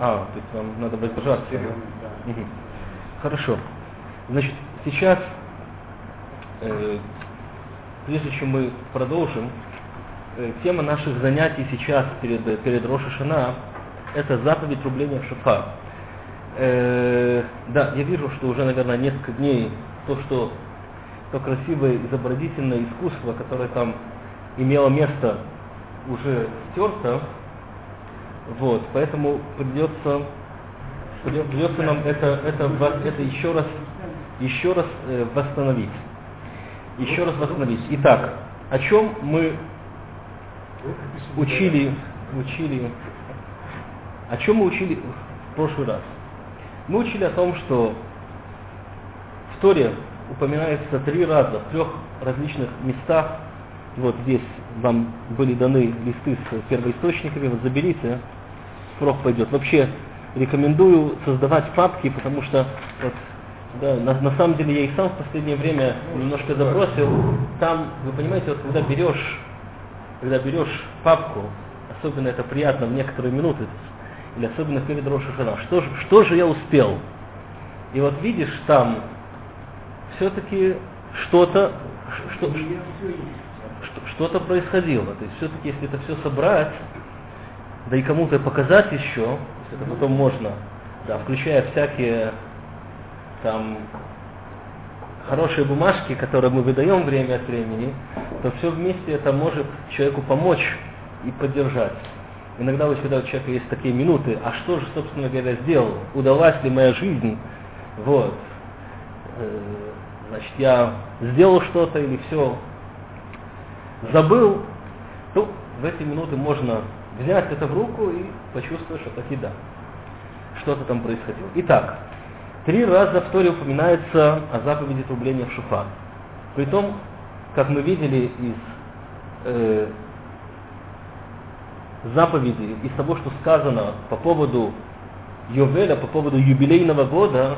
А, то есть вам надо воздержаться. Серьезно, да? Мгм. Хорошо. Значит, сейчас, э, прежде чем мы продолжим, э, тема наших занятий сейчас перед, перед Роша Шана – это заповедь рубления в шафар. Э, да, я вижу, что уже, наверное, несколько дней то, что то красивое изобразительное искусство, которое там имело место, уже стерто. Вот, поэтому придется, придется нам это, это, это еще раз, еще раз э, восстановить. Еще раз восстановить. Итак, о чем мы учили, учили, о чем мы учили в прошлый раз? Мы учили о том, что в Торе упоминается три раза в трех различных местах. Вот здесь вам были даны листы с первоисточниками, вот заберите, срок пойдет. Вообще рекомендую создавать папки, потому что вот, да, на, на самом деле я их сам в последнее время немножко забросил. Там, вы понимаете, вот когда берешь, когда берешь папку, особенно это приятно в некоторые минуты, или особенно перед Роша Шана, что, же- что же я успел? И вот видишь там все-таки что-то, что, что- что- что-то происходило. То есть все-таки, если это все собрать, да и кому-то показать еще, это потом можно, да, включая всякие там хорошие бумажки, которые мы выдаем время от времени, то все вместе это может человеку помочь и поддержать. Иногда вот когда у человека есть такие минуты, а что же, собственно говоря, сделал? Удалась ли моя жизнь? Вот. Э, Значит, я сделал что-то или все забыл, то в эти минуты можно взять это в руку и почувствовать, что таки да, что-то там происходило. Итак, три раза в Торе упоминается о заповеди трубления в шуфар. Притом, как мы видели из э, заповеди, из того, что сказано по поводу Йовеля, по поводу юбилейного года,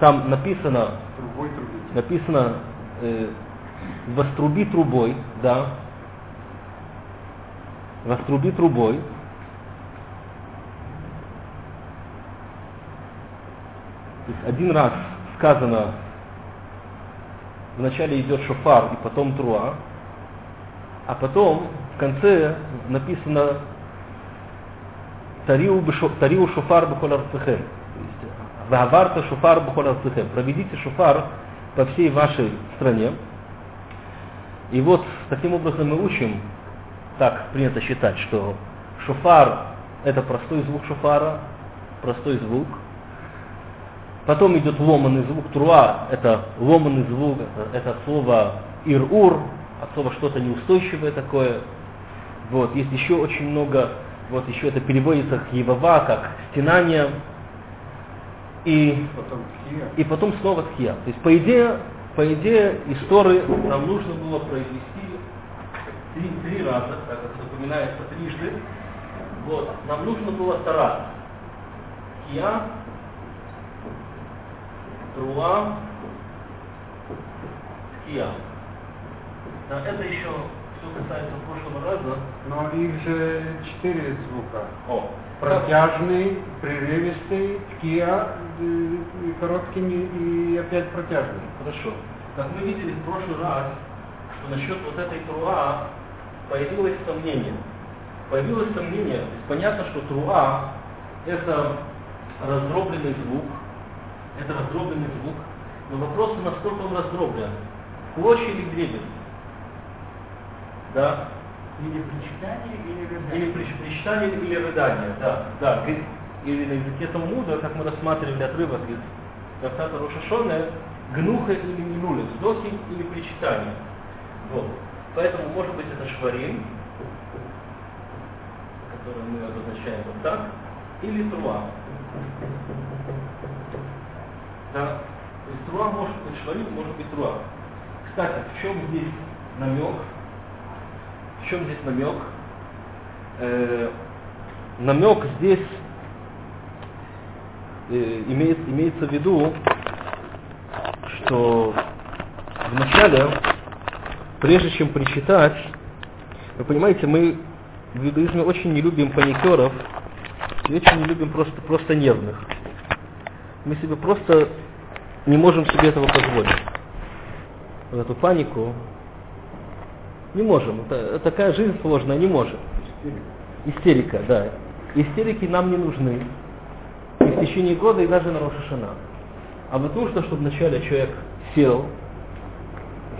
там написано Трубой написано э, «Воструби трубой», да, «Воструби трубой», То есть один раз сказано, вначале идет шофар и потом труа, а потом в конце написано «Тариу, шофар бухол арцехем». Ваварта шофар бухол арцехем. Проведите шофар по всей вашей стране. И вот таким образом мы учим, так принято считать, что шофар это простой звук шофара, простой звук. Потом идет ломанный звук труа, это ломанный звук, это, это от слова ир-ур, от слова что-то неустойчивое такое. Вот, есть еще очень много, вот еще это переводится к евава, как стенание. И Потом и потом снова тхия. То есть, по идее, по идее, из Торы нам нужно было произвести три, три раза, так как это упоминается трижды. Вот, нам нужно было стараться. Тхия, труа, тхия. Да, это еще все касается прошлого раза. Но их же четыре звука. О, Протяжный, прерывистый, ткия, э, и короткий и опять протяжный. Хорошо. Как мы видели в прошлый раз, что насчет вот этой труа появилось сомнение. Появилось сомнение. Понятно, что труа это раздробленный звук, это раздробленный звук, но вопрос, насколько он раздроблен. В клочья или дребезги? Да? Или причитание, или рыдание. Или прич- причитание, или рыдание, да, да. Или на языке Талмуда, как мы рассматривали отрывок из Рафтата Рошашона, гнуха или минули, вздохи или причитание. Вот. Поэтому, может быть, это шварим, который мы обозначаем вот так, или труа. Да. То есть труа может быть шварим, может быть труа. Кстати, в чем здесь намек? В чем здесь намек? Э, намек здесь э, имеет, имеется в виду, что вначале, прежде чем причитать, вы понимаете, мы в иудаизме очень не любим паникеров, и очень не любим просто, просто нервных. Мы себе просто не можем себе этого позволить. Вот эту панику не можем. Это, такая жизнь сложная, не можем. Истерика, да. Истерики нам не нужны. И в течение года, и даже на Рошашана. А вот нужно, чтобы вначале человек сел,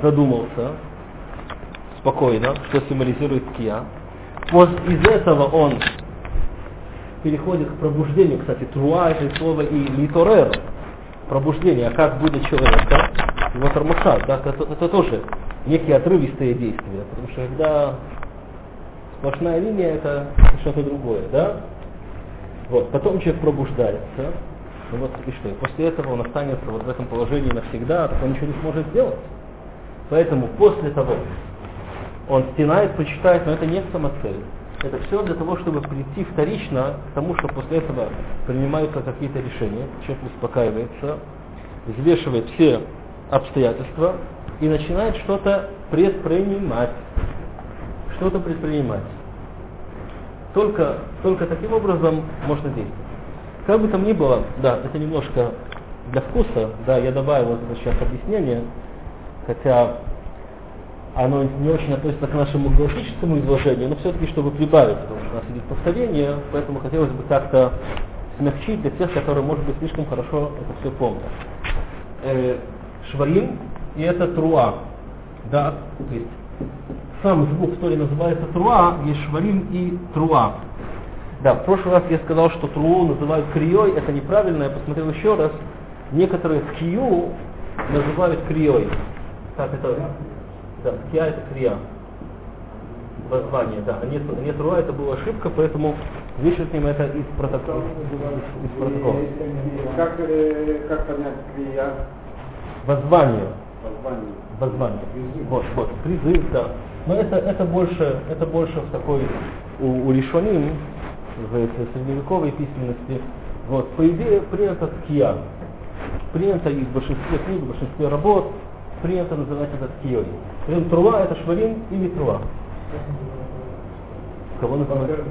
задумался, спокойно, что символизирует кия. Вот из этого он переходит к пробуждению. Кстати, труа это слово и литорер, пробуждение, а как будет человека, его тормошат, да, это, это тоже некие отрывистые действия, потому что когда сплошная линия, это что-то другое, да? Вот, потом человек пробуждается, ну вот и что, и после этого он останется вот в этом положении навсегда, так он ничего не сможет сделать. Поэтому после того он стенает, почитает, но это не самоцель. Это все для того, чтобы прийти вторично к тому, что после этого принимаются какие-то решения, человек успокаивается, взвешивает все обстоятельства и начинает что-то предпринимать. Что-то предпринимать. Только, только таким образом можно действовать. Как бы там ни было, да, это немножко для вкуса, да, я добавил вот это сейчас объяснение, хотя оно не очень относится к нашему галактическому изложению, но все-таки, чтобы прибавить, потому что у нас идет повторение, поэтому хотелось бы как-то смягчить для тех, которые, может быть, слишком хорошо это все помнят. Э, и это труа. Да, то есть сам звук Торе называется труа, есть шварим и труа. Да, в прошлый раз я сказал, что труу называют крией, это неправильно, я посмотрел еще раз. Некоторые кию называют крией. Как это? Да, кия это крия. Воззвание, да. А нет, нет руа, это была ошибка, поэтому вычеркнем это из протокола. Из, из протокола. Как, э, как понять крия? Воззвание. Воззвание. Воззвание. Вот, вот, призыв, да. Но это, это больше, это больше в такой у, у Лишоним, в средневековой письменности. Вот, по идее, принято ткия. Принято и в большинстве книг, в большинстве работ, принято называть это ткией. Причем труа это шварим или труа. Кого называют?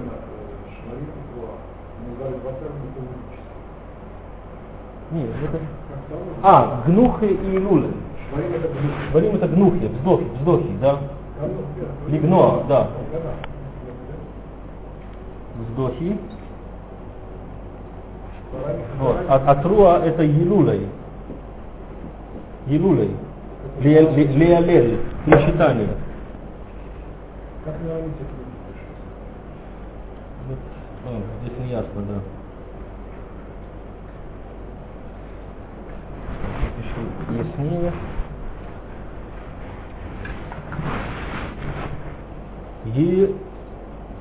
Нет, это... А, гнухи и илулы. Шварим это гнухи, вздохи, вздохи, да? Лигноа, да. Вздохи. Вот. А, а труа это елулей. Елулей. Леалель, причитание. Как на Вот, а, здесь не ясно, да. Еще яснее.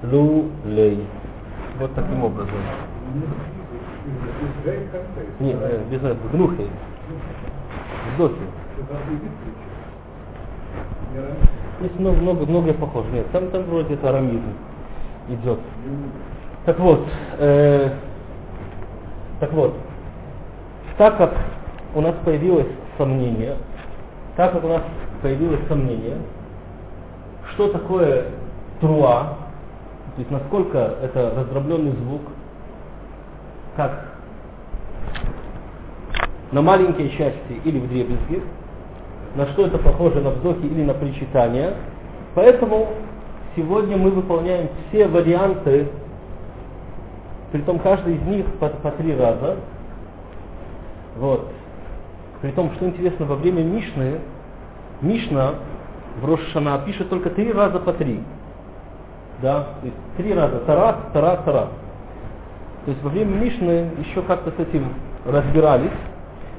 Елулей. Вот таким образом. Нет, э, без этого, гнухи. Вздохи. Есть много, много, много похоже. Нет, там, там вроде это арамизм идет. Так вот, э, так вот, так как у нас появилось сомнение, так как у нас появилось сомнение, что такое труа, то есть насколько это раздробленный звук, как на маленькие части или в дребезги, на что это похоже на вздохи или на причитание. Поэтому сегодня мы выполняем все варианты, притом каждый из них по, по три раза. Вот. Притом, что интересно, во время Мишны, Мишна в Рошана пишет только три раза по три. Да, то есть три раза Тарас, Тарас, Тарас. То есть во время Мишны еще как-то с этим разбирались.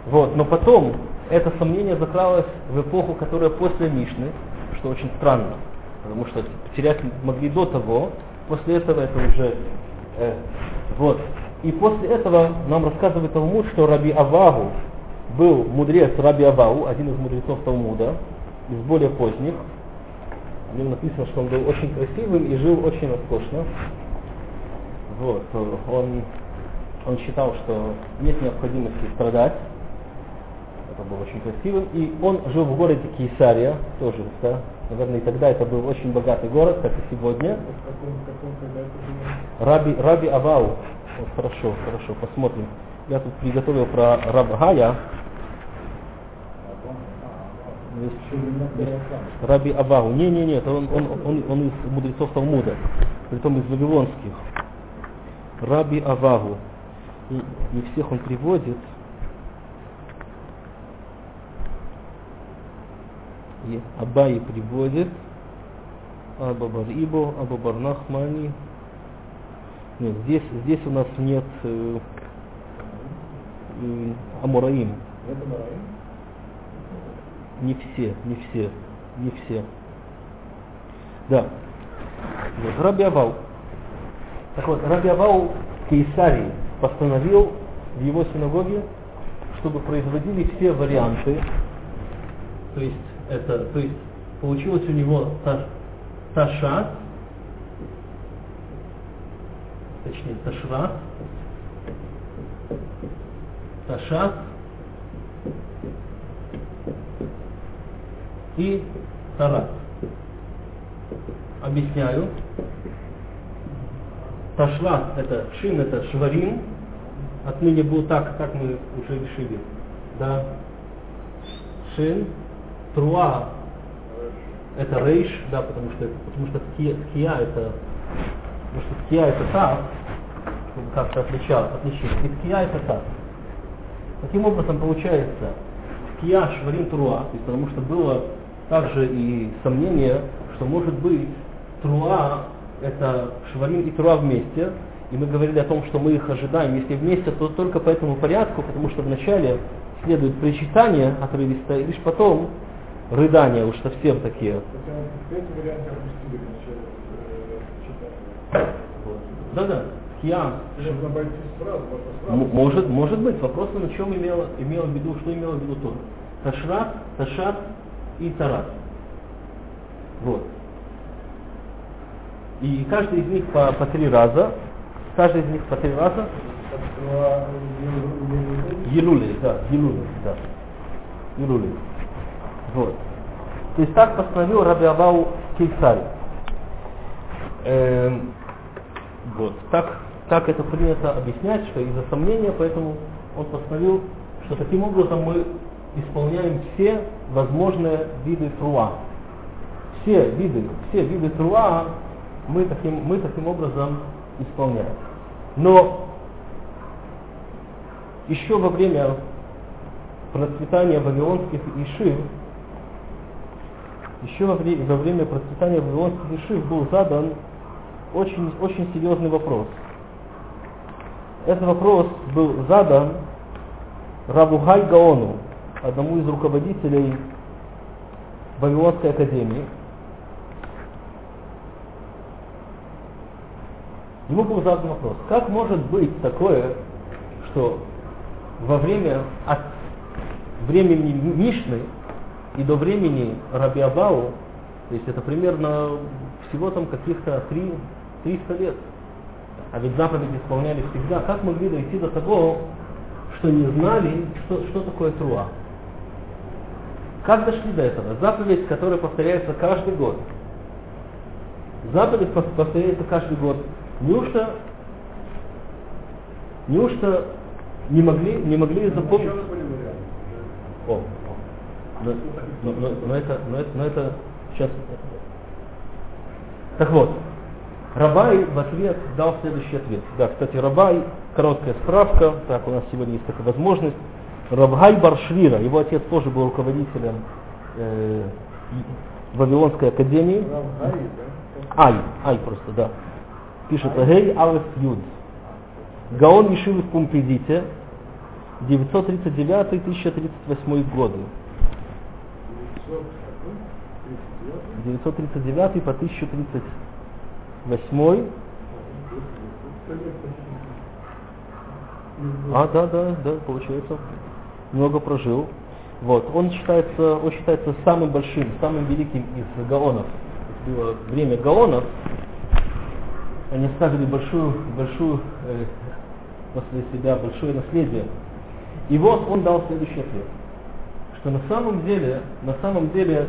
Вот, но потом это сомнение закралось в эпоху, которая после Мишны, что очень странно, потому что потерять могли до того, после этого это уже... Э, вот. И после этого нам рассказывает Талмуд, что Раби Авагу был мудрец Раби Авау, один из мудрецов Талмуда, из более поздних. В нем написано, что он был очень красивым и жил очень роскошно. Вот. Он, он считал, что нет необходимости страдать, это был очень красивым. И он жил в городе Кейсария, тоже да, Наверное, и тогда это был очень богатый город, как и сегодня. Раби, Раби Авау. Вот, хорошо, хорошо, посмотрим. Я тут приготовил про Рабгая. Раби Авау. Не, не, нет, он, он, он, он из мудрецов Талмуда, притом из вавилонских. Раби Авагу. И не всех он приводит. И Абай приводит. Аба Барибо, Аба Барнахмани. Нет, здесь, здесь у нас нет э, э, Амураим. Не все, не все, не все. Да. Вот, Раби Авау. Так вот, Раби Авау Кейсарий постановил в его синагоге, чтобы производили все варианты. То есть, это, то есть получилось у него та, ташат, точнее ташрат, ташат и тарат. Объясняю. Ташлат это шин, это шварим. Отныне был так, как мы уже решили. Да. Шин. Труа это рейш, да, потому что, потому что ткия, это, потому что ткия это тав, чтобы как-то отличал, отличить. И ткия это тав. Таким образом получается ткия шварим труа, то потому что было также и сомнение, что может быть труа это шварим и труа вместе, и мы говорили о том, что мы их ожидаем, если вместе, то только по этому порядку, потому что вначале следует причитание отрывистое, и лишь потом рыдания уж совсем такие. Да-да, сразу. Может, может быть. Вопрос на чем имела, имела в виду, что имела в виду Тора. Ташрат, Ташат и Тарат. Вот. И каждый из них по, по три раза. Каждый из них по три раза. Елули, да, Елули, да. Елули. Вот. То есть так постановил Раби Абау Кейсарь. Эм, вот. Так, так это принято объяснять, что из-за сомнения, поэтому он постановил, что таким образом мы исполняем все возможные виды труа. Все виды, все виды труа мы таким, мы таким образом исполняем. Но еще во время процветания вавилонских ишив, еще во, вре- во время процветания вавилонских ишив был задан очень, очень серьезный вопрос. Этот вопрос был задан Равухай Гаону, одному из руководителей Вавилонской академии. Ему был задан вопрос, как может быть такое, что во время от времени Мишны и до времени Раби Абау, то есть это примерно всего там каких-то три- 300 лет, а ведь заповеди исполняли всегда, как могли дойти до того, что не знали, что, что такое труа? Как дошли до этого? Заповедь, которая повторяется каждый год. Заповедь пов- повторяется каждый год. Неужто, неужто не могли, не могли запомнить? Варианты. О, о. Но, но- но- но это, но, это, но это сейчас. Так вот, Рабай в ответ дал следующий ответ. Да, кстати, Рабай, короткая справка, так, у нас сегодня есть такая возможность. Рабгай Баршвира, его отец тоже был руководителем э, Вавилонской академии. Ай, Ай просто, да. Пишет Гей Алеф Юд. Гаон Ешивы в Пумпедите, 939-1038 годы. 939 по 1038. А, да, да, да, получается. Много прожил. Вот. Он считается, он считается самым большим, самым великим из гаонов. Было время гаонов. Они оставили большую, большую э, после себя большое наследие. И вот он дал следующий ответ, что на самом деле, на самом деле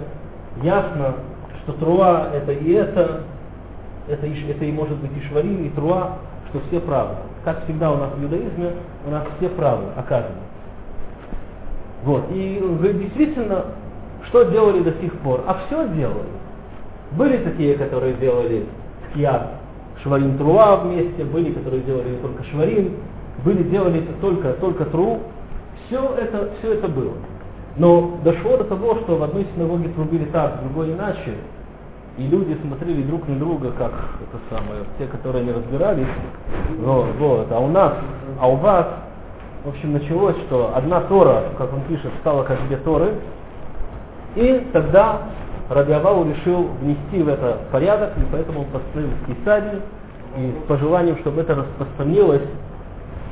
ясно, что Труа это и это, это, и, это и может быть и Шварим, и Труа, что все правы. Как всегда у нас в иудаизме, у нас все правы оказывается. Вот. И действительно, что делали до сих пор? А все делали. Были такие, которые делали скиат шварим труа вместе, были, которые делали только шварим, были, делали только, только тру. Все это, все это было. Но дошло до того, что в одной синагоге трубили так, в другой иначе, и люди смотрели друг на друга, как это самое, те, которые не разбирались. Вот, вот. А у нас, а у вас, в общем, началось, что одна Тора, как он пишет, стала как две Торы, и тогда Рабиавау решил внести в это порядок, и поэтому он построил Кисари, и с пожеланием, чтобы это распространилось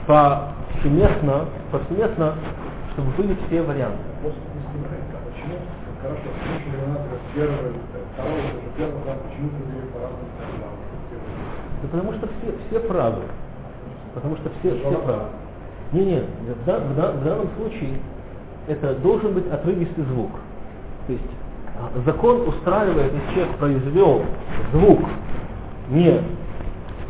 повсеместно, повсеместно, чтобы были все варианты. А почему, хорошо, первый, да, почему по-разному Да потому что все, все правы. Потому что все, все правы. Не, не, в, дан, в, в данном случае это должен быть отрывистый звук. То есть а, закон устраивает, если человек произвел звук не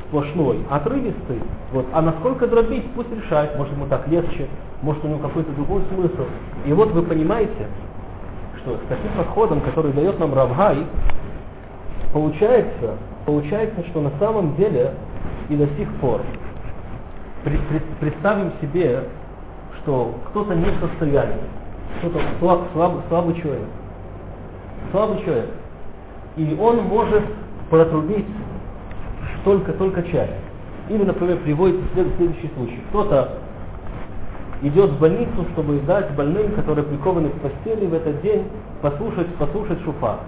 сплошной, а отрывистый, вот, а насколько дробить, пусть решает, может ему так легче, может у него какой-то другой смысл. И вот вы понимаете, что с таким подходом, который дает нам Равгай, получается, получается, что на самом деле и до сих пор представим себе, что кто-то не в состоянии, кто-то слаб, слаб, слабый человек, слабый человек, и он может протрубить только, только часть. Или, например, приводится следующий случай. Кто-то идет в больницу, чтобы дать больным, которые прикованы к постели в этот день, послушать, послушать шуфар.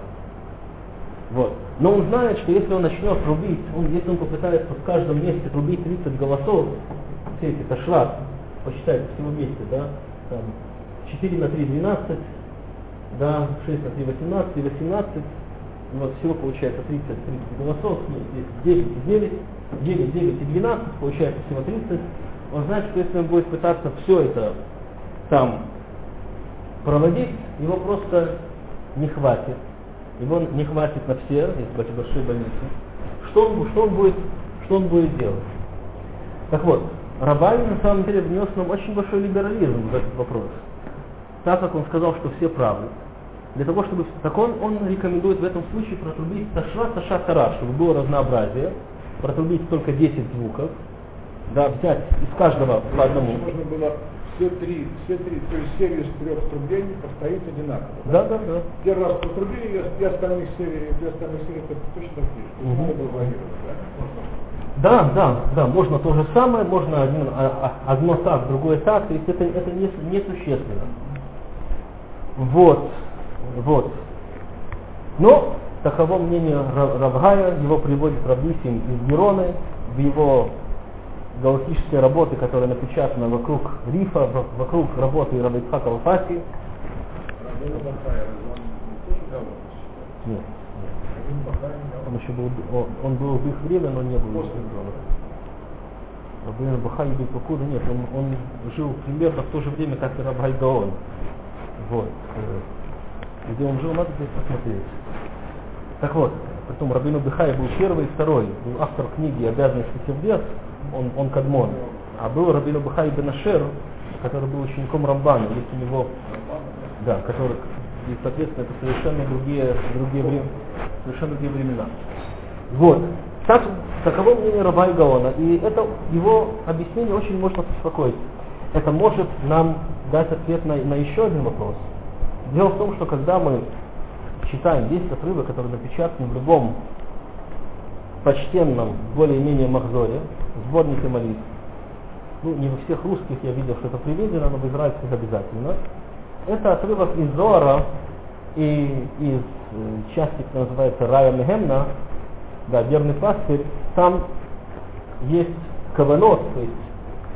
Вот. Но он знает, что если он начнет трубить, он, если он попытается в каждом месте трубить 30 голосов, все эти ташрат, посчитайте всего вместе, да, там, 4 на 3 12, да, 6 на 3 18 и 18, вот всего получается 30, 30 голосов, ну, здесь 9 и 9, 9, 9 и 12, получается всего 30. Он знает, что если он будет пытаться все это там проводить, его просто не хватит. Его не хватит на все, брать большие больницы. Что он, что он, будет, что он будет делать? Так вот, Рабай на самом деле внес нам очень большой либерализм в этот вопрос. Так как он сказал, что все правы, для того, чтобы... Так он, он рекомендует в этом случае протрубить ташра, таша, тара, чтобы было разнообразие, протрубить только 10 звуков, да, взять из каждого по одному. Можно было все три, все три, то есть серию из трех трублений повторить одинаково. Да, да, да. Первый раз потрубили, и остальных серий, две остальных серии это точно такие же. Угу. Надо было варьировать, да? Да, да, да, можно то же самое, можно один, а, а, одно так, другое так, то есть это, это не, не существенно. Вот. Вот. Но таково мнение Равгая, его приводит Рабисим из Героны, в его галактические работы, которые напечатаны вокруг Рифа, вокруг работы Рабицхака Алфаси. Нет. Он еще был, он, он был в их время, но не был из Рабин Бахай был покуда, нет, он, он жил примерно в то же время, как и Рабхай Гаон. Вот. Э, где он жил, надо здесь посмотреть. Так вот, потом Рабину Бихай был первый и второй, был автор книги «Обязанности сердец», он, он Кадмон. А был Рабину Бихай Бенашер, который был учеником Рамбана, есть у него, да, который, и, соответственно, это совершенно другие, другие, времена, совершенно другие времена. Вот. Так, таково мнение Раба и Гаона. И это его объяснение очень можно успокоить. Это может нам дать ответ на, на еще один вопрос. Дело в том, что когда мы читаем 10 отрывок, которые напечатаны в любом почтенном, более-менее махзоре, сборнике молитв, ну, не во всех русских я видел, что это приведено, но в израильских обязательно, это отрывок из Зора и из э, части, которая называется Рая Мехемна, да, верный пастырь, там есть каванот, то есть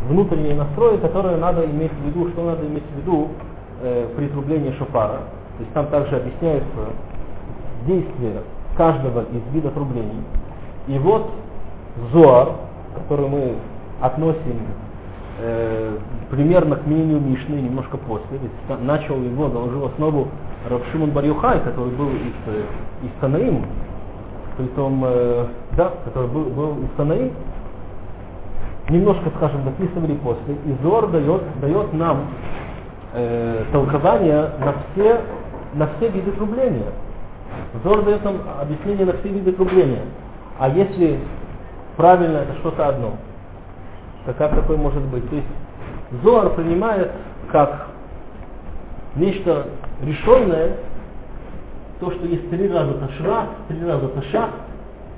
внутренние настрои, которые надо иметь в виду, что надо иметь в виду э, при трублении шофара. То есть там также объясняется действие каждого из видов трублений. И вот Зоар, который мы относим э, примерно к мнению Мишны немножко после, ведь начал его, заложил основу Равшимон Барюхай, который был из, э, из Танаим, притом, э, да, который был, был из Танаим, немножко, скажем, дописывали после, и Зор дает, дает нам э, толкование на все, на все виды трубления. Зор дает нам объяснение на все виды трубления. А если правильно, это что-то одно, то как такое может быть? То есть Зор принимает как нечто решенное, то, что есть три раза ташра, три раза ташах,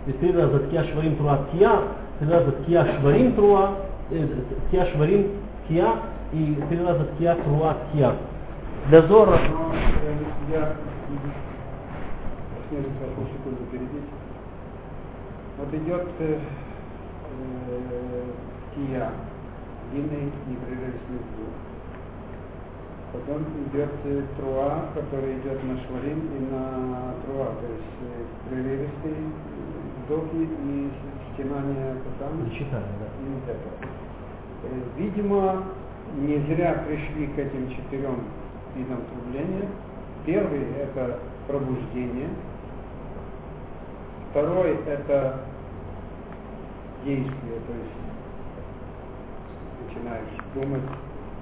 и три раза ткия шварим труа ткия, три раза ткия шварим труа, э, ткия шварим ткия, и три раза ткия труа ткия. Для Зора... Я снизу одну секунду перебить. Вот идет э, э, кия, длинный непрерывный звук. Потом идет э, труа, который идет на шварим и на труа, то есть э, прерывистые вдохи и стенание там. Читаем, да. И вот это. Э, Видимо, не зря пришли к этим четырем видам трубления. Первый – это пробуждение. Второй – это действие, то есть начинаешь думать,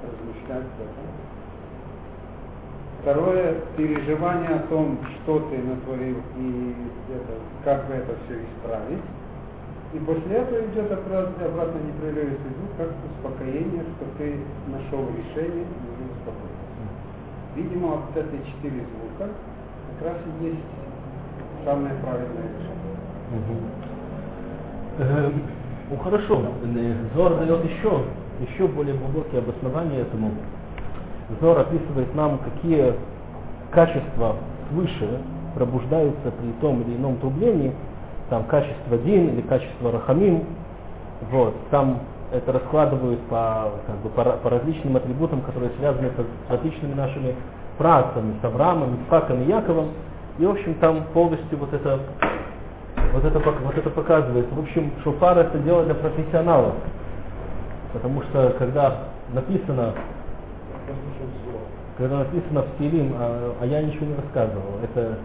размышлять об этом. Второе – переживание о том, что ты натворил и это, как бы это все исправить. И после этого идет обратно, непрерывистый звук, как успокоение, что ты нашел решение. Видимо, вот эти четыре звука. Как раз и есть самое правильное решение. Э, Ну хорошо, Э, Зор дает еще, еще более глубокие обоснования этому. Зор описывает нам, какие качества свыше пробуждаются при том или ином трублении, там качество Дин или качество Рахамим, вот, там это раскладывают по, как бы, по, по различным атрибутам, которые связаны с различными нашими працами, с Авраамом, Исфаком и Яковом, и в общем там полностью вот это вот это, вот это показывается. В общем, шофар это дело для профессионалов. Потому что когда написано, когда написано в Тилим, а, а я ничего не рассказывал, это,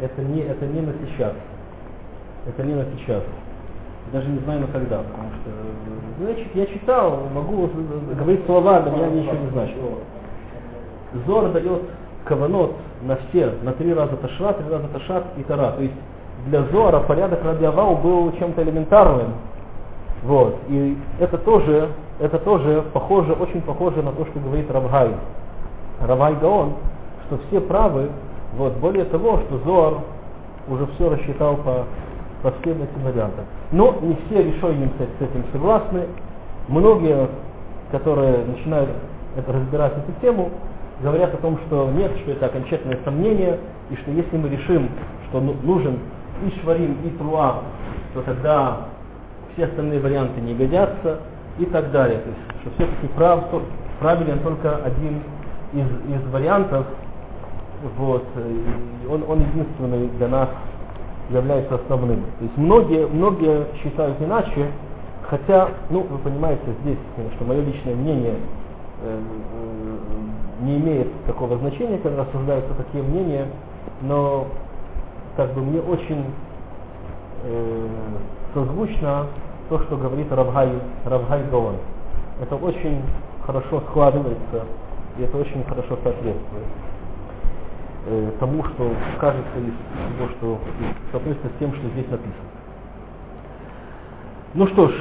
это, не, это не на сейчас. Это не на сейчас. Даже не знаю на когда, потому что ну, я, чит- я читал, могу говорить слова, но я ничего не значит. Зор дает каванот на все, на три раза ташра, три раза ташат и тара. То есть для Зора порядок Радиавау был чем-то элементарным. Вот. И это тоже, это тоже похоже, очень похоже на то, что говорит Равгай. Равгай Гаон, что все правы, вот, более того, что Зор уже все рассчитал по, по этим вариантам. Но не все решением с этим согласны. Многие, которые начинают это, разбирать эту тему, говорят о том, что нет, что это окончательное сомнение, и что если мы решим, что ну- нужен и шварим, и труа, то тогда все остальные варианты не годятся и так далее. То есть, что все-таки прав, правилен только один из, из вариантов, вот, и он, он единственный для нас является основным. То есть многие, многие считают иначе, хотя, ну, вы понимаете, здесь, конечно, мое личное мнение э, э, не имеет такого значения, когда рассуждаются такие мнения, но как бы мне очень э, созвучно то, что говорит Равгай, Равгай Гаон. Это очень хорошо складывается, и это очень хорошо соответствует э, тому, что кажется из того, что соответствует с тем, что здесь написано. Ну что ж,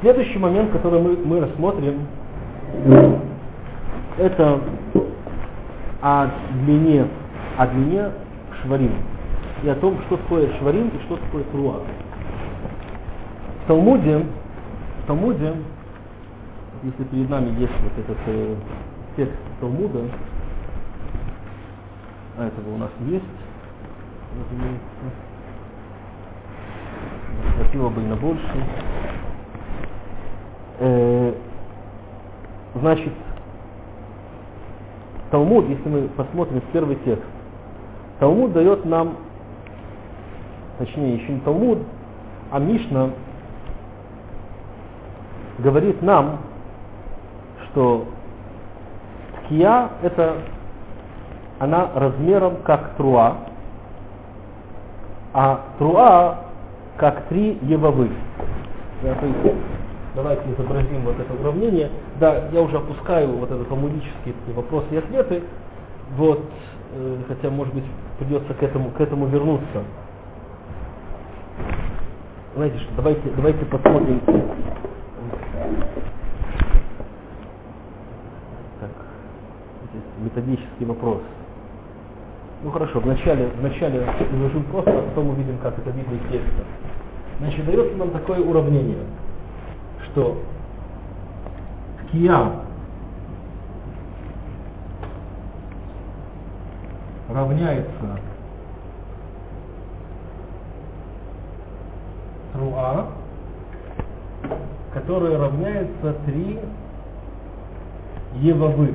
следующий момент, который мы, мы рассмотрим, это о длине, о длине шварим и о том, что такое шварим и что такое труа. В Талмуде, в Талмуде, если перед нами есть вот этот э, текст Талмуда, а этого у нас есть, разумеется, хватило бы и на больше. Э, значит, Талмуд, если мы посмотрим первый текст, Талмуд дает нам, точнее, еще не Талмуд, а Мишна говорит нам, что кия это она размером как труа, а труа как три евовы. Да, давайте изобразим вот это уравнение. Да, я уже опускаю вот это талмудические такие вопросы и ответы. Вот, э, хотя, может быть, придется к этому, к этому вернуться. Знаете что, давайте, давайте посмотрим. Так, здесь методический вопрос. Ну хорошо, вначале, вначале изложим просто, а потом увидим, как это видно из текста. Значит, дается нам такое уравнение, что кия равняется труа, которая равняется 3 евавы.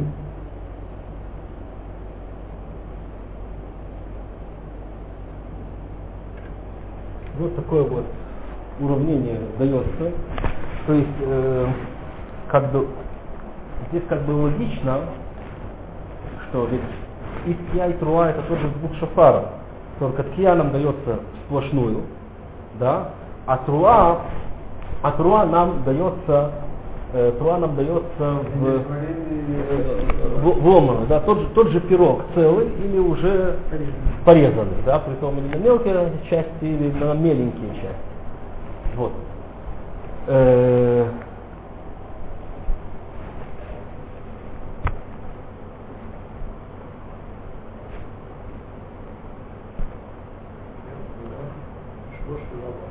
Вот такое вот уравнение дается. То есть, э, как бы, здесь как бы логично, что ведь и тья, и труа это тоже звук шафара. Только тья нам дается сплошную, да, а труа, а труа нам дается э, нам дается в, э, в, в ломану, да, тот же, тот же пирог целый или уже порезанный, да, при том или на мелкие части, или на меленькие части. Вот. Э, Что ж ты лава?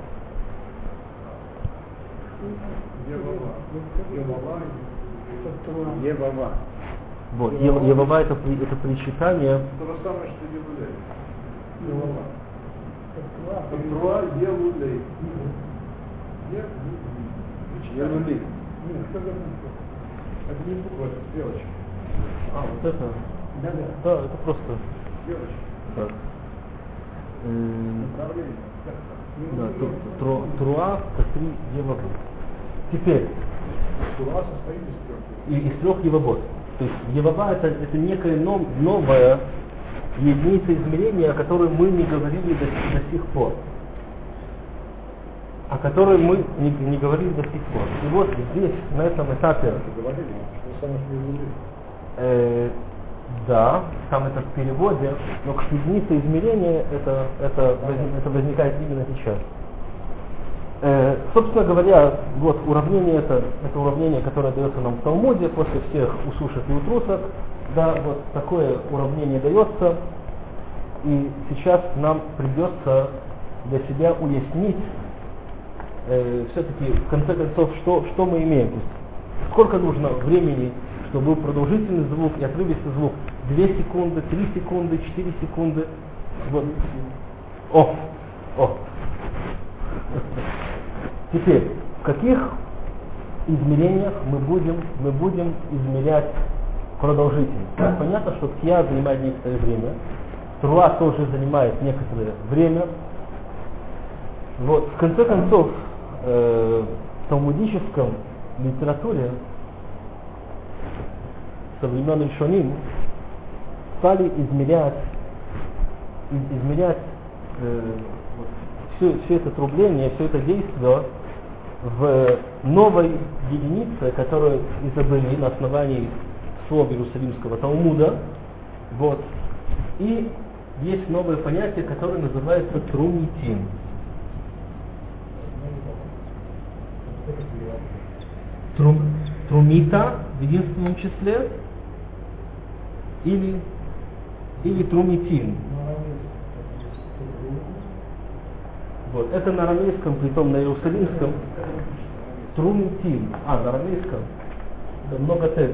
Евава. Евава. Евава. вот. Евава это, при- это причитание, То же самое, что Евулей. Евава. Труа Евулей. Евулей. Нет, это не буква, это стрелочка. а, вот это, Да, да. да, это просто Стрелочка. так. М, Направление. Да, тру- тру- труа это три евабот. Теперь, Труа состоит из трех. и- из трех евабот. То есть еваба это, это некая нов- новая единица измерения, о которой мы не говорили до, до сих пор. О которой мы не, не говорили до сих пор. И вот здесь, на этом этапе, Говорили, э, да, там это в переводе, но как единица измерения это, это, это возникает именно сейчас. Э, собственно говоря, вот уравнение это, это уравнение, которое дается нам в Талмуде после всех усушек и утрусок. Да, вот такое уравнение дается. И сейчас нам придется для себя уяснить э, все-таки в конце концов, что, что мы имеем. То есть, сколько нужно времени, чтобы был продолжительный звук и отрывистый звук. 2 секунды, 3 секунды, 4 секунды. Вот. О, о. Теперь, в каких измерениях мы будем, мы будем измерять продолжительность? Так, понятно, что тхия занимает некоторое время, труа тоже занимает некоторое время. Вот, в конце концов, э, в талмудическом литературе со времен Ишоним стали измерять, из- измерять э, все, все это трубление, все это действие в новой единице, которую изобрели на основании слов Иерусалимского Талмуда. Вот. И есть новое понятие, которое называется трумитин. Трум, трумита в единственном числе или, или трумитин. Вот. Это на арамейском, притом на иерусалимском. Трумитин. А, на арамейском. Это много тет.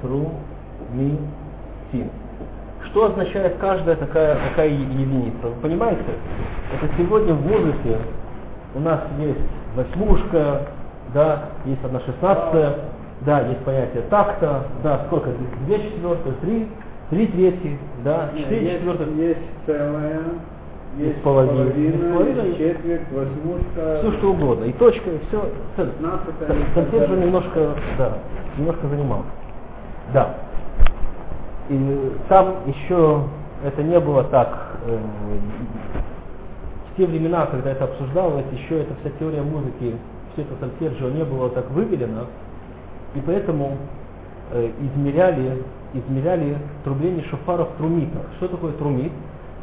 Трумитин. Что означает каждая такая, такая единица? Вы понимаете? Это сегодня в музыке у нас есть восьмушка, да, есть одна шестнадцатая, да, есть понятие такта, да, сколько здесь? Две четвертых, три, три трети, да, четыре четвертых. есть целая, есть половина, половина, четверть, восьмушка, все что угодно. И точка, и все. Контент же немножко, да, немножко занимал. Да. И там еще это не было так, э, в те времена, когда это обсуждалось, еще эта вся теория музыки, все это сольфеджио не было так выделено, и поэтому э, измеряли, измеряли трубление шофара в трумитах. Что такое трумит?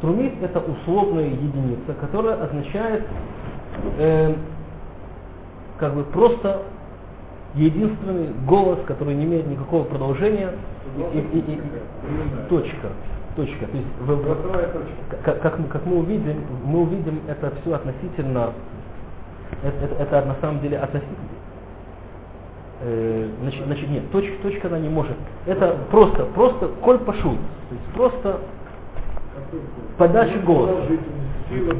Трумит это условная единица, которая означает э, как бы просто единственный голос, который не имеет никакого продолжения, и, и, и, и, точка. Точка. То есть, в, как, как, мы, как мы увидим, мы увидим это все относительно, это, это, это на самом деле относительно, э, значит, значит, нет, точка, точка она не может. Это просто, просто коль пошут. То есть просто подача голоса.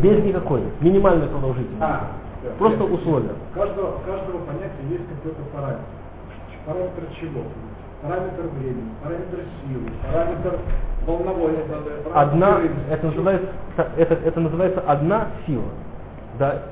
Без никакой, минимальной продолжительности. А, просто условия. Каждого, каждого понятия есть какой-то параметр. Параметр чего? Параметр времени, параметр силы, параметр волновой. Одна, это называется, это, это называется одна сила. Да.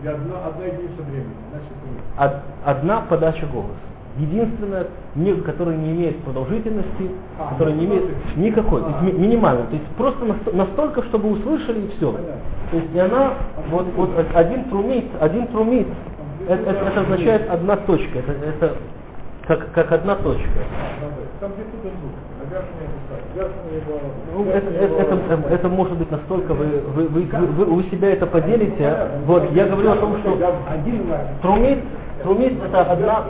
Или одна, одна единица времени, одна секунда. одна подача голоса единственное, не, которое не имеет продолжительности, а, которое не имеет никакой, а, то есть минимально, то есть просто настолько, чтобы услышали и все. Понятно. То есть и она, вот, вот один трумит, один трумит, это, это, это означает одна точка, это, это как, как одна точка. Ну, это, это, это, это может быть настолько, вы, вы, вы, вы, вы у себя это поделите. Вот, я говорю о том, что трумит, трумит это одна,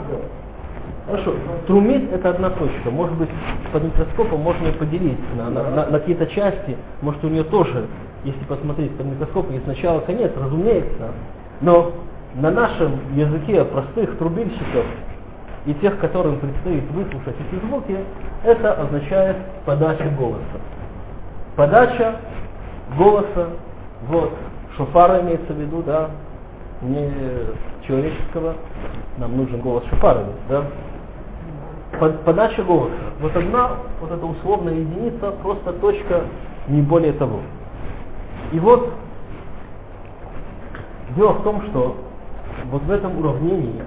Хорошо. Трумит это одна точка. Может быть, под микроскопом можно ее поделить на, на, на, на какие-то части. Может, у нее тоже, если посмотреть под микроскопом, есть начало, конец, разумеется. Но на нашем языке простых трубильщиков и тех, которым предстоит выслушать эти звуки, это означает подача голоса. Подача голоса, вот, шофара имеется в виду, да, не человеческого, нам нужен голос шофара, да, подача голоса. Вот одна, вот эта условная единица, просто точка, не более того. И вот дело в том, что вот в этом уравнении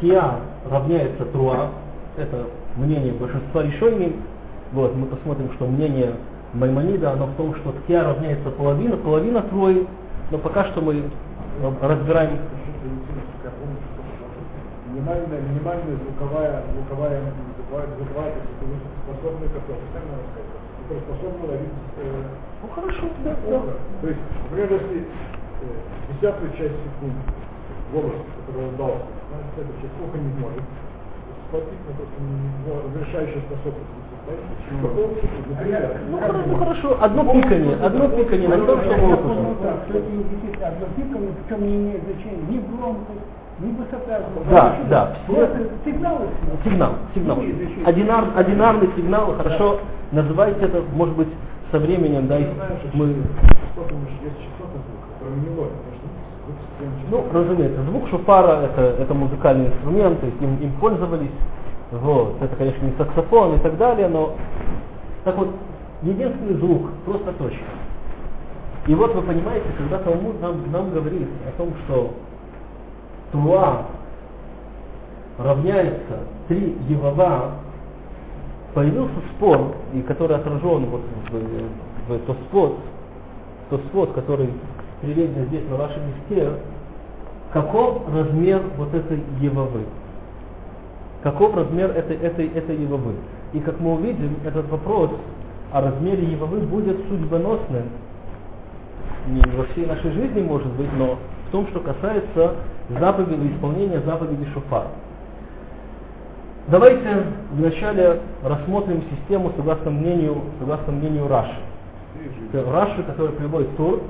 Киа равняется Труа, это мнение большинства решений. Вот, мы посмотрим, что мнение Маймонида, оно в том, что Киа равняется половина, половина Трои, но пока что мы разбираем минимальная, минимальная звуковая, звуковая, звуковая, звуковая способная, которая, которая способна ловить э, ну, хорошо, да, да. То есть, например, если э, десятую часть секунды голос, который он дал, значит, это часть сколько не может, схватить на то, что ну, разрешающая способность ну, ну хорошо, одно пикание, одно пикание на том, что мы. Одно пикание, причем не имеет значения. Ни громкость, да, да. Сигнал, сигнал, сигнал. Одинар, одинарный сигнал, хорошо, называйте это, может быть, со временем, да, мы... Ну, разумеется, звук шуфара это, это музыкальный инструмент, то есть им, им пользовались. Вот. Это, конечно, не саксофон и так далее, но так вот, единственный звук, просто точка. И вот вы понимаете, когда Талмуд нам, нам говорит о том, что Труа равняется 3 Евава, появился спор, и который отражен вот в, в тот спот, который приведен здесь на вашем листе, каков размер вот этой Евавы? Каков размер этой, этой, этой Евавы? И как мы увидим, этот вопрос о размере Евавы будет судьбоносным не во всей нашей жизни, может быть, но том, что касается заповеди, исполнения заповеди Шуфар. Давайте вначале рассмотрим систему согласно мнению, согласно мнению Раши. Раши, который приводит Тур,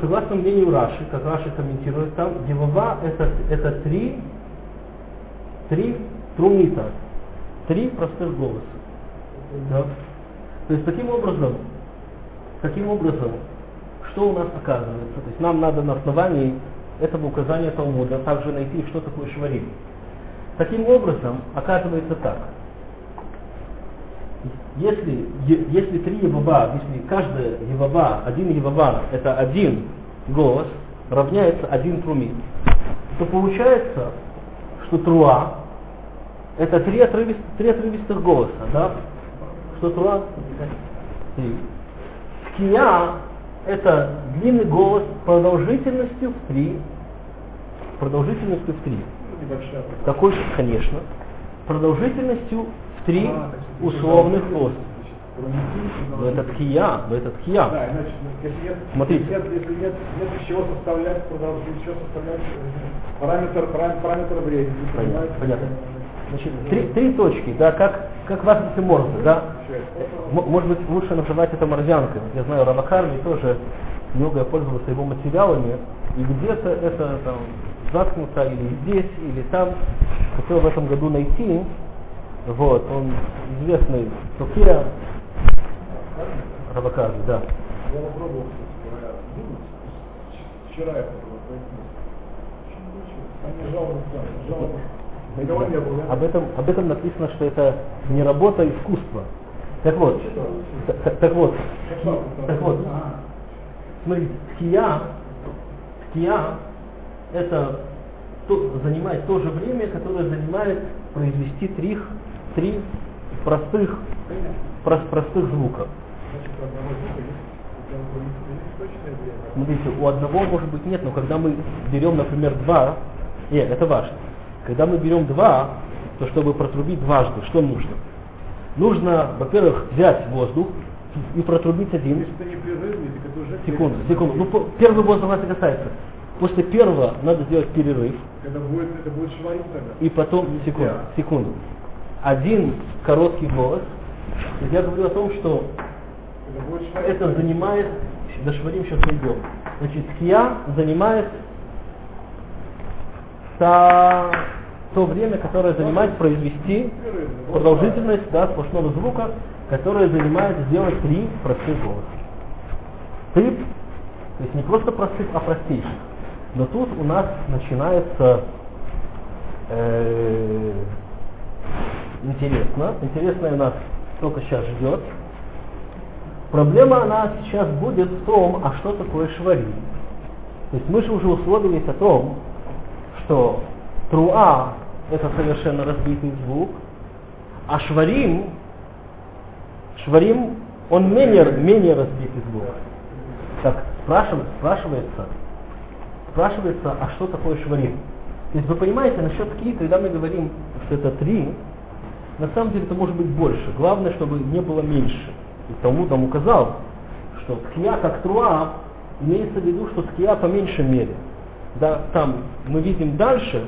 согласно мнению Раши, как Раши комментирует там, Девава это, это три, три трумита, три простых голоса. Да? То есть таким образом, таким образом что у нас оказывается? То есть нам надо на основании этого указания Талмуда также найти, что такое шварим. Таким образом, оказывается так. Если, если три Еваба, если каждая Еваба, один Еваба, это один голос, равняется один трумит, то получается, что труа Это три, отрывист, три отрывистых голоса, да? Что Труа? Три. Кия это длинный голос продолжительностью в три. Продолжительностью в три. Такой же, конечно. Продолжительностью в три А, условных значит, Но это тхия, но это тхия. Да, иначе, ну, если нет, Смотрите. если нет, если нет, нет чего составлять, продолжить, чего составлять э, параметр, параметр, параметр времени. Понятно, понятно. Значит, три, три точки, да, как, как в матрице Морзе, да. Может быть, лучше называть это морзянкой. Я знаю, Равакарми тоже многое пользовался его материалами, и где-то это там заткнуто или здесь, или там. Хотел в этом году найти. Вот, он известный Токия Равакарми, да. Я попробовал, вчера я попробовал получилось. Они жалуются, жалуются. Никого не было, да? Об этом, об этом написано, что это не работа, а искусство. Так вот, так вот, так вот, А, смотрите, ткия, ткия это то- занимает то же время, которое занимает произвести три, три простых, прос- простых звука. Смотрите, у одного может быть нет, но когда мы берем, например, два, нет, это важно. Когда мы берем два, то чтобы протрубить дважды, что нужно? Нужно, во-первых, взять воздух и протрубить один. Секунду, секунду. Ну, первый воздух нас не касается. После первого надо сделать перерыв, Это будет, это будет шварить тогда. и потом, секунду, секунду. Один короткий голос. Я говорю о том, что Это занимает, до шварим сейчас найдем. Значит, тхия занимает та, то время, которое занимает произвести продолжительность да, сплошного звука, которое занимает сделать три простых голоса. Три, то есть не просто простых, а простейших. Но тут у нас начинается э, интересно. Интересное нас только сейчас ждет. Проблема она сейчас будет в том, а что такое шварим. То есть мы же уже условились о том, что труа это совершенно разбитый звук, а шварим, шварим, он менее, менее разбитый звук. Так, спрашивается, спрашивается, спрашивается, а что такое шварим? То есть вы понимаете, насчет ки, когда мы говорим, что это три, на самом деле это может быть больше. Главное, чтобы не было меньше. И тому там указал, что ткия как труа имеется в виду, что ткия по меньшей мере. Да, там мы видим дальше,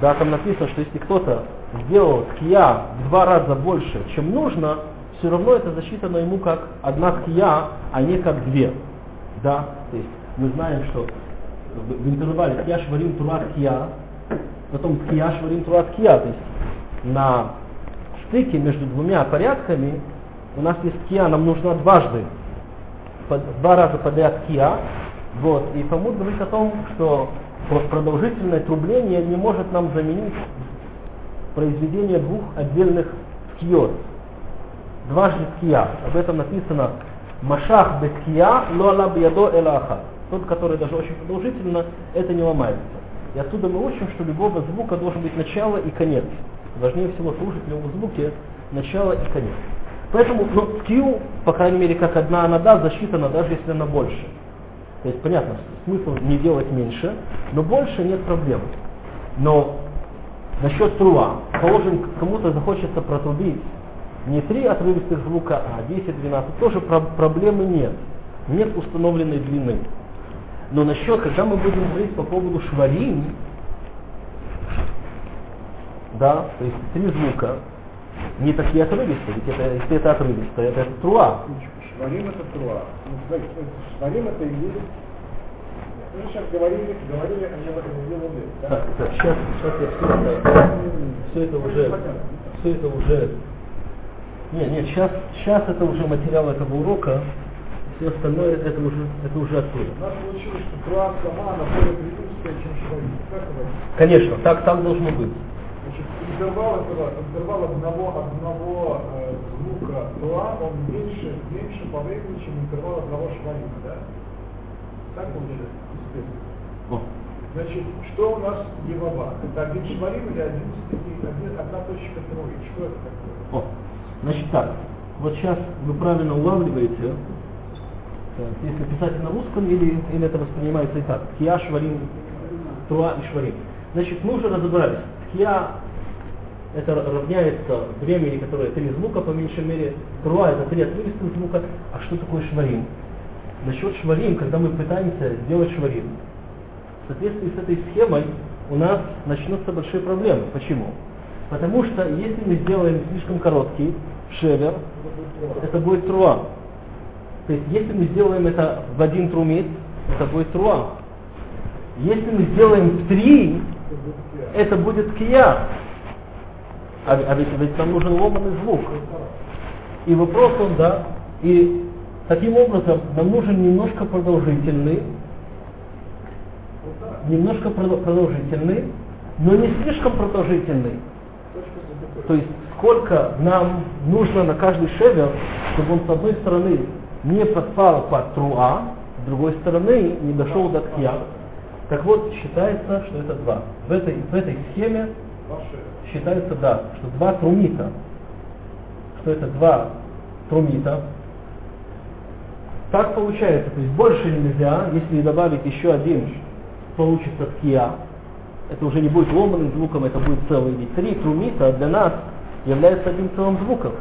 да, там написано, что если кто-то сделал ткия в два раза больше, чем нужно, все равно это засчитано ему как одна ткия, а не как две. Да, то есть мы знаем, что в, в интервале ткия шварим труа ткия, потом ткия шварим труа ткия, то есть на стыке между двумя порядками у нас есть ткия, нам нужна дважды, по- два раза подряд ткия, вот, и Талмуд говорит о том, что про- продолжительное трубление не может нам заменить произведение двух отдельных ткиот. Дважды ткия. Об этом написано Машах без ткия, но ала бьядо элаха. Тот, который даже очень продолжительно, это не ломается. И оттуда мы учим, что любого звука должен быть начало и конец. Важнее всего слушать в любом звуке начало и конец. Поэтому ну, ткию, по крайней мере, как одна анада, засчитана, даже если она больше. То есть, понятно, смысл не делать меньше, но больше нет проблем. Но насчет труа, положим, кому-то захочется протрубить не три отрывистых звука, а 10-12, тоже про- проблемы нет. Нет установленной длины. Но насчет, когда мы будем говорить по поводу шварим, да, то есть три звука, не такие отрывистые, ведь это, если это отрывистое, это труа. Шварим это труа. Ну, смотрите, смотрите, Шварим это и есть. Мы сейчас говорили, говорили о Елуде. Так, так, сейчас, сейчас я все это, все это уже, все это уже, нет, нет, сейчас, сейчас это уже материал этого урока, все остальное это уже, это уже оттуда. У нас получилось, что труа сама, она более преимущественная, чем шварим. Это? Конечно, так там должно быть. Значит, интервал этого, интервал одного, одного э, звука труа, он меньше, меньше по времени, чем интервал одного шварима, да? Так. О, Значит, что у нас Евава? Это один шварим или один, один, одна точка трои? Что это такое? О, значит так, вот сейчас вы правильно улавливаете, если писать на русском или, или это воспринимается и так. Тхия, шварим, труа и шварим. Значит, мы уже разобрались. Тхия это равняется времени, которое три звука по меньшей мере. Труа это три отрывистых звука. А что такое шварим? Насчет шварим, когда мы пытаемся сделать шварим, в соответствии с этой схемой у нас начнутся большие проблемы. Почему? Потому что если мы сделаем слишком короткий шевер, это будет труа. То есть если мы сделаем это в один трумит, это будет труа. Если мы сделаем в три, это будет кия. А, а ведь, ведь там нужен ломанный звук. И вопрос он, да, и таким образом нам нужен немножко продолжительный, немножко продолжительный, но не слишком продолжительный. То есть сколько нам нужно на каждый шевер, чтобы он с одной стороны не подпал под труа, с другой стороны не дошел до тхья. Так вот, считается, что это два. В этой, в этой схеме считается, да, что два трумита, что это два трумита. Так получается, то есть больше нельзя, если добавить еще один, получится ткия. Это уже не будет ломаным звуком, это будет целый. Ведь три трумита для нас является одним целым звуком.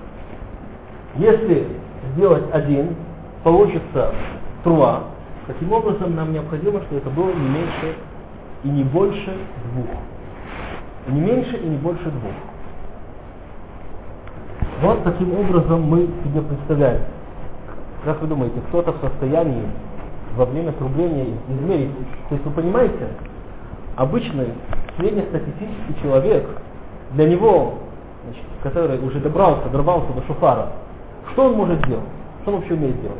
Если сделать один, получится труа. Таким образом, нам необходимо, чтобы это было не меньше и не больше двух. Не меньше и не больше двух. Вот таким образом мы себе представляем. Как вы думаете, кто-то в состоянии во время трубления измерить? То есть вы понимаете, обычный среднестатистический человек, для него, значит, который уже добрался, дорвался до шуфара, что он может делать? Что он вообще умеет делать?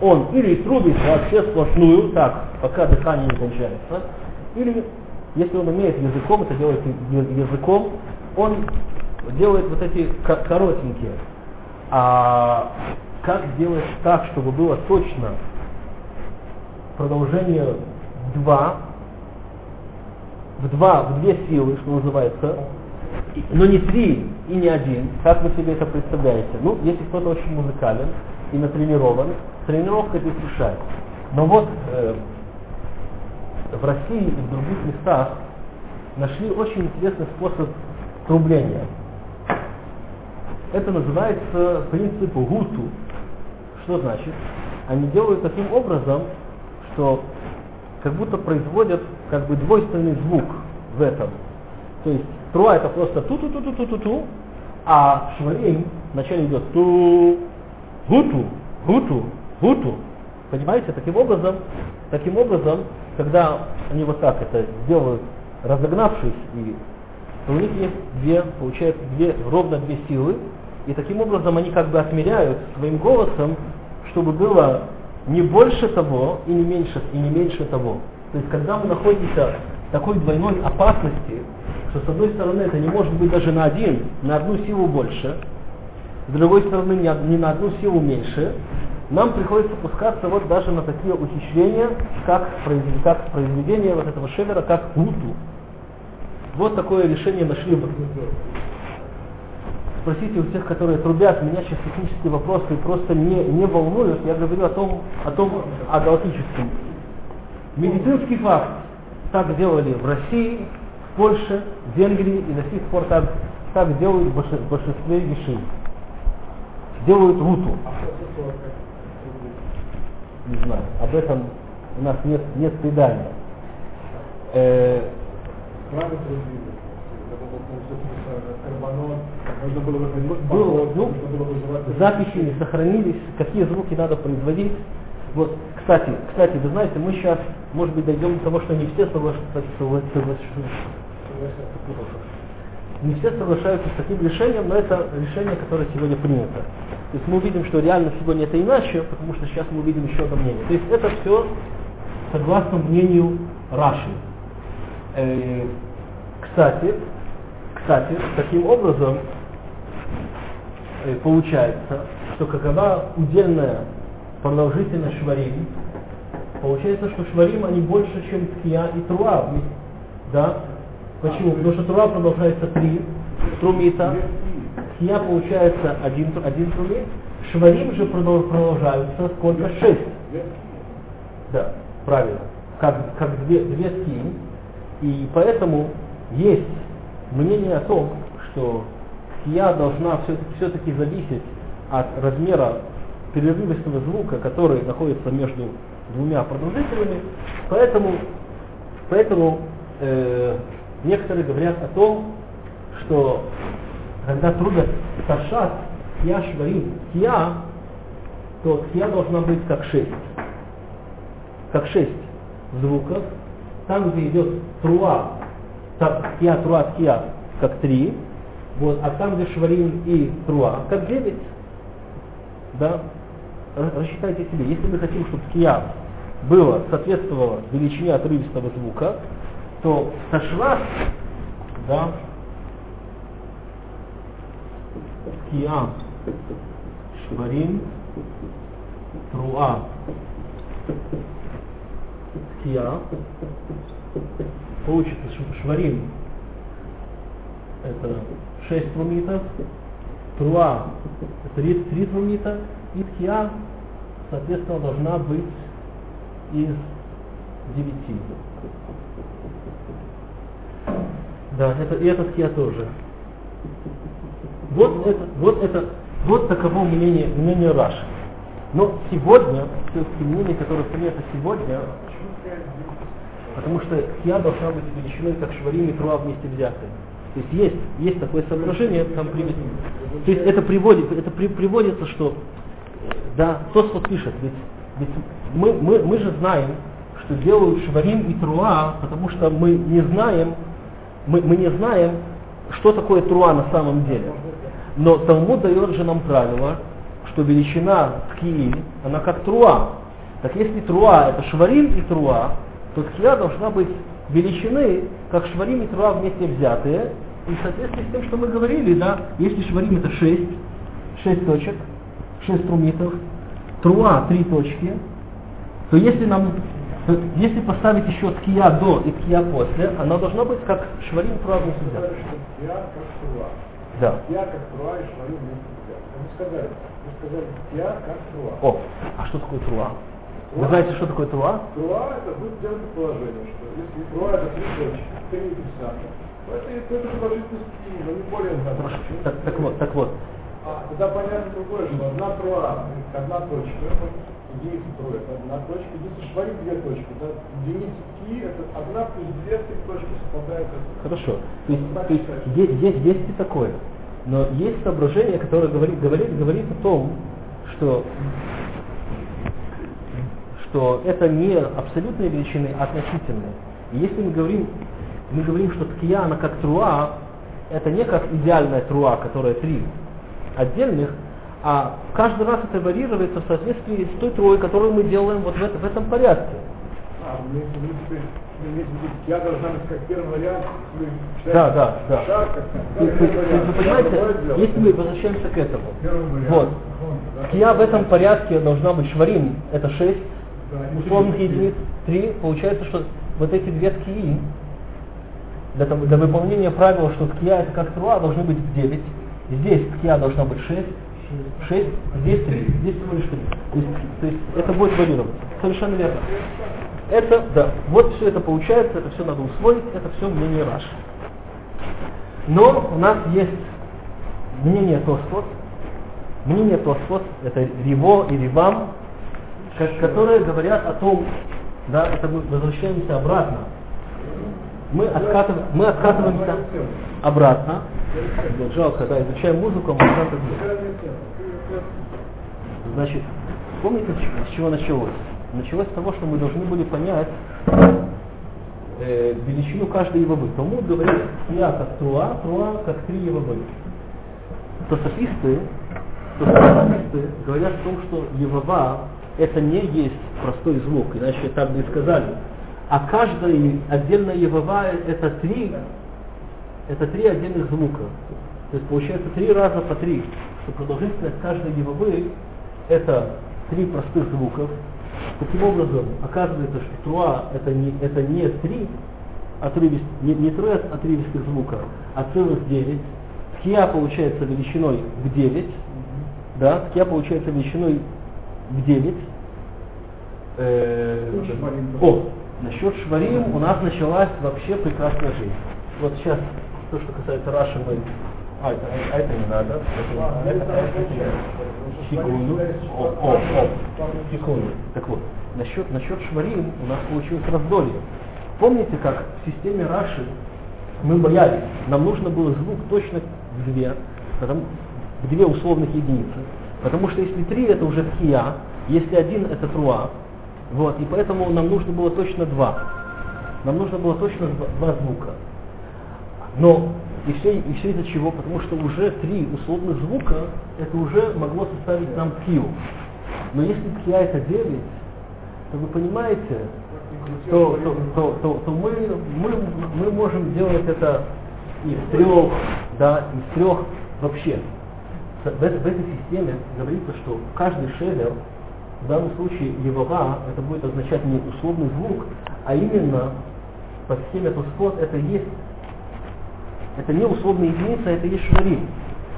Он или трубит вообще сплошную, так, пока дыхание не кончается, или если он умеет языком, это делает языком, он делает вот эти коротенькие. А как сделать так, чтобы было точно продолжение два, в два, в две силы, что называется, но не три и не один. Как вы себе это представляете? Ну, если кто-то очень музыкален и натренирован, тренировка здесь решает. Но вот э, в России и в других местах нашли очень интересный способ трубления. Это называется принцип гуту. Что значит? Они делают таким образом, что как будто производят как бы двойственный звук в этом. То есть труа это просто ту-ту-ту-ту-ту-ту, а шварим вначале идет ту, гуту, гуту, гуту. Понимаете? Таким образом, таким образом когда они вот так это делают, разогнавшись, и, то у них есть две, получается, две, ровно две силы, и таким образом они как бы отмеряют своим голосом, чтобы было не больше того и не меньше, и не меньше того. То есть когда мы находимся в такой двойной опасности, что с одной стороны это не может быть даже на один, на одну силу больше, с другой стороны не на одну силу меньше, нам приходится пускаться вот даже на такие ухищрения, как, как произведение вот этого шевера, как гуту. Вот такое решение нашли бы. Спросите у тех, которые трубят, меня сейчас технические вопросы просто не, не волнуют. Я говорю о том, о том, о галактическом. Медицинский факт. Так делали в России, в Польше, в Венгрии и до сих пор так, так делают в большинстве вишей. Делают руту не знаю, об этом у нас нет, нет предания. Э, было, ну, записи не сохранились, какие звуки надо производить. Вот, кстати, кстати, вы знаете, мы сейчас, может быть, дойдем до того, что не все соглашаются, не все соглашаются с таким решением, но это решение, которое сегодня принято. То есть мы увидим, что реально сегодня это иначе, потому что сейчас мы увидим еще одно мнение. То есть это все согласно мнению Раши. Э, кстати, кстати, таким образом э, получается, что какова удельная продолжительность шварим, получается, что шварим они больше, чем ткия и труа. Да? Почему? Потому что труа продолжается три трумита, ткия получается один, один трумит, шварим же продол- продолжаются сколько? Шесть. Да, правильно. Как, как две, две ткии. И поэтому есть мнение о том, что ткия должна все-таки зависеть от размера перерывистого звука, который находится между двумя продолжителями. Поэтому, поэтому э, некоторые говорят о том, что когда трубят ташат, кия шварим, кия, то кия должна быть как шесть. Как шесть звуков. Там, где идет труа, там кия, труа, кия, как три. Вот, а там, где шварим и труа, как девять. Да? Рассчитайте себе, если мы хотим, чтобы кия было, соответствовало величине отрывистого звука, то ташват, да, кия, шварим, труа, кия, получится ш- шварим, это 6 трумитов, труа, это 3, 3 трумита, и ткия, соответственно, должна быть из 9. Да, это, и это ткия тоже. Вот это, вот это, вот таково мнение, мнение Раши. Но сегодня, все-таки мнение, которое принято сегодня, потому что ткия должна быть величиной, как шварим и труа вместе взятые. То есть есть, есть такое соображение, там приведено. То есть это приводит, это при, приводится, что да, Тосфот пишет, ведь, ведь мы, мы, мы же знаем, что делают шварим и труа, потому что мы не знаем, мы, мы не знаем, что такое труа на самом деле. Но Талмуд дает же нам правило, что величина ткии, она как труа. Так если труа это шварим и труа, то ткия должна быть величины, как шварим и труа вместе взятые. И в соответствии с тем, что мы говорили, да, если шварим это 6, 6 точек, 6 трумитов, труа 3 точки, то если нам то если поставить еще ткия до и ткия после, она должна быть как шварим. Я как труа. Да. Я как труа и шварим вместе сказали, вы сказали, я как труа. О, а что такое труа? Вы знаете, что такое труа? Труа это будет делать положение, что если труа это три точки, три писания, то это, то это продолжительность ткини, но не более одного. Так, так вот, так вот. А, тогда понятно другое, что одна труа, одна точка, труа, это одна точка, единица шварим две точки, да? единица ки, это одна плюс две, три точки совпадают. это- Хорошо. То есть, то есть есть, есть, есть и такое. Но есть соображение, которое говорит, говорит, говорит о том, что, что это не абсолютные величины, а относительные. И если мы говорим, мы говорим, что ткия, она как труа, это не как идеальная труа, которая три отдельных, а каждый раз это варьируется в соответствии с той труой, которую мы делаем вот в, это- в этом порядке. А, вы вы имеете в виду, я должна быть как первый вариант, вы Да, да, да. Шаг, как есть, то есть, вы понимаете, если мы возвращаемся к этому, вариант. вот, ткия в этом порядке должна быть шварим, это 6, Да, условных единиц 3, получается, что вот эти две ткии, для, для выполнения правила, что ткия это как труа, должны быть в 9, здесь ткия должна быть 6, 6, здесь 3, здесь всего лишь 3. То есть, то есть это будет варьироваться. Совершенно верно. Это, да, вот все это получается, это все надо усвоить, это все мнение Раши. Но у нас есть мнение Тосфот, мнение Тосфот, это Риво и Ривам, ко- которые говорят о том, да, это мы возвращаемся обратно. Мы, откатыв- мы откатываемся обратно. Жалко, да, изучаем музыку, а мы делаем. Значит, помните, с чего началось? Началось с того, что мы должны были понять э, величину каждой евавы. Талмуд говорит, я как труа, труа как три евавы. То софисты, то софисты говорят о том, что евава это не есть простой звук, иначе так бы и сказали. А каждая отдельная евава это три, это три отдельных звука. То есть получается три раза по три, что продолжительность каждой евавы это три простых звуков. Таким образом, оказывается, что труа это не, это не три отрывист, не, не трое отрывистых звука, а целых девять. Тхия получается величиной в девять. Да, тхия получается величиной в девять. Э, о, насчет шварим у нас началась вообще прекрасная жизнь. Вот сейчас то, что касается Раши, мы... А, это, а это не надо. Это, это, это, секунду. О, о, о, секунду. Так вот, насчет, насчет шварим у нас получилось раздолье. Помните, как в системе Раши мы боялись, нам нужно было звук точно две, потому, в две условных единицы. Потому что если три это уже тхия, если один это труа, вот, и поэтому нам нужно было точно два. Нам нужно было точно два, два звука. Но и все, и все из-за чего? Потому что уже три условных звука, это уже могло составить нам тхию. Но если тхия это девять, то вы понимаете, то, то, то, то, то мы, мы, мы можем делать это из трех, да, из трех вообще. В, в этой системе говорится, что каждый шевер, в данном случае Евава, это будет означать не условный звук, а именно по схеме Тосфот это есть, это не условная единица, это есть шварим.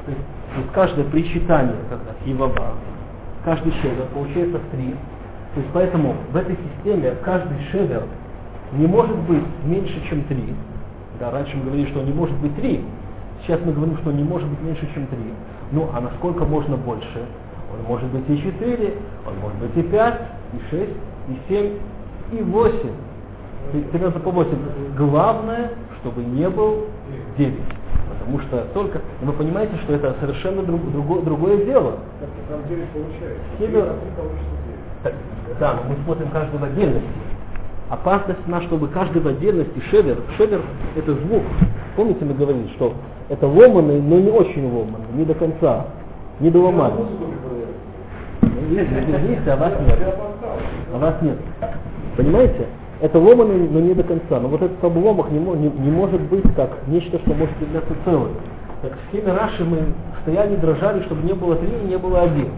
То есть, то каждое причитание, как раз Евава, каждый шевер получается в три. То есть поэтому в этой системе каждый шевер не может быть меньше, чем три. Да, раньше мы говорили, что он не может быть три. Сейчас мы говорим, что он не может быть меньше, чем три. Ну, а насколько можно больше? Он может быть и четыре, он может быть и пять, и шесть, и семь, и восемь. Примерно по восемь. Главное, чтобы не был девять. Потому что только, вы понимаете, что это совершенно друг, другое, другое дело. На самом деле получается. Север- девять. Да, но мы смотрим каждый в отдельности. Опасность в нас, чтобы каждый в отдельности, шевер, шевер это звук. Помните, мы говорили, что это ломанный, но не очень ломанный, не до конца, не до ломания. Есть, есть, есть, а вас нет. А вас нет. Понимаете? Это ломанный, но не до конца. Но вот этот обломок не, не, не может быть как нечто, что может являться целым. Так в схеме Раши мы стояли, дрожали, чтобы не было три и не было один.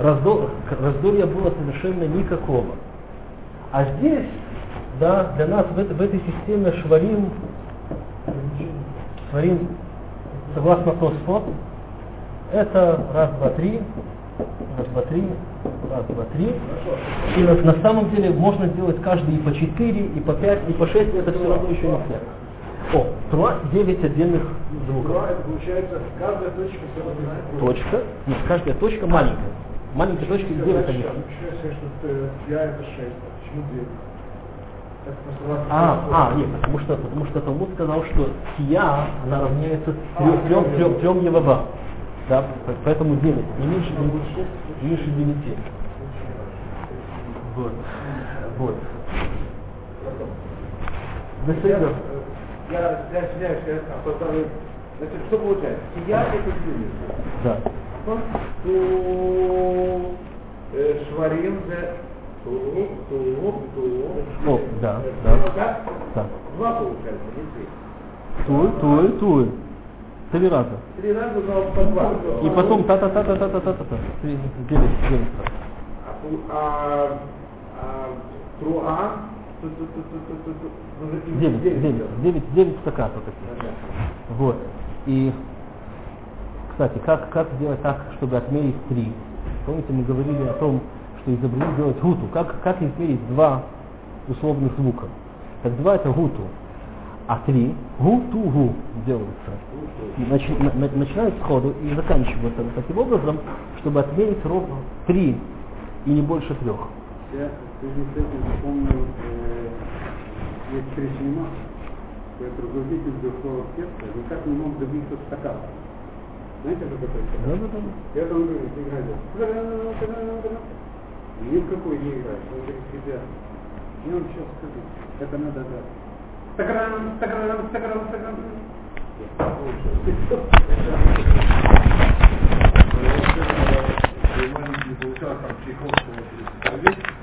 Раздор, раздолья было совершенно никакого. А здесь, да, для нас в, в этой системе шварим, шварим, согласно Тосфот, это раз, два, три, раз, два, три, раз, два, три. И на, на самом деле можно сделать каждый и по четыре, и по пять, и по шесть, это все равно еще не все. О, труа 9 отдельных звуков. Два, это получается, каждая точка все равно. Точка, нет, каждая точка маленькая. Маленькая точка и 9 отдельных. Я это шесть. Почему девять? Так просто раз- А, а, нет, потому что, потому что Талмуд сказал, что тия, она равняется трем, трем, трем, трем евава. Да, по- поэтому 9, не меньше, не меньше 9. Вот. Вот. Я, Беседа. я, я извиняюсь, я повторю. Значит, что получается? Я это юность. Да. Ту э, шварим за ту, ту, ту. О, да, да. Так? Да. Два получается, не три. Туй, туй, туй. Три раза. Три раза, но по два. И потом та-та-та-та-та-та-та-та. Три, девять, девять раз. А, а, а труа, и Девять, девять девять, девять, таких. Ага. Вот. И, кстати, как, как сделать так, чтобы отмерить три? Помните, мы говорили о том, что изобрели делать гуту. Как, как измерить два условных звука? Так два это гуту, а три гу-ту-гу делаются. И начи- на- на- начинают сходу и заканчиваются таким образом, чтобы отмерить ровно три и не больше трех. Я в связи с этим вспомнил, э, есть Кришнима, это руководитель духовного оркестра, никак не мог добиться стакана. Знаете, что такое стакан? Да-да-да. Я там говорю, играть. Ни в какой не играет. Он говорит, ребят, я вам сейчас скажу, это надо, да. Стакан, стакан, стакан, стакан. Маленький получал там Чайковского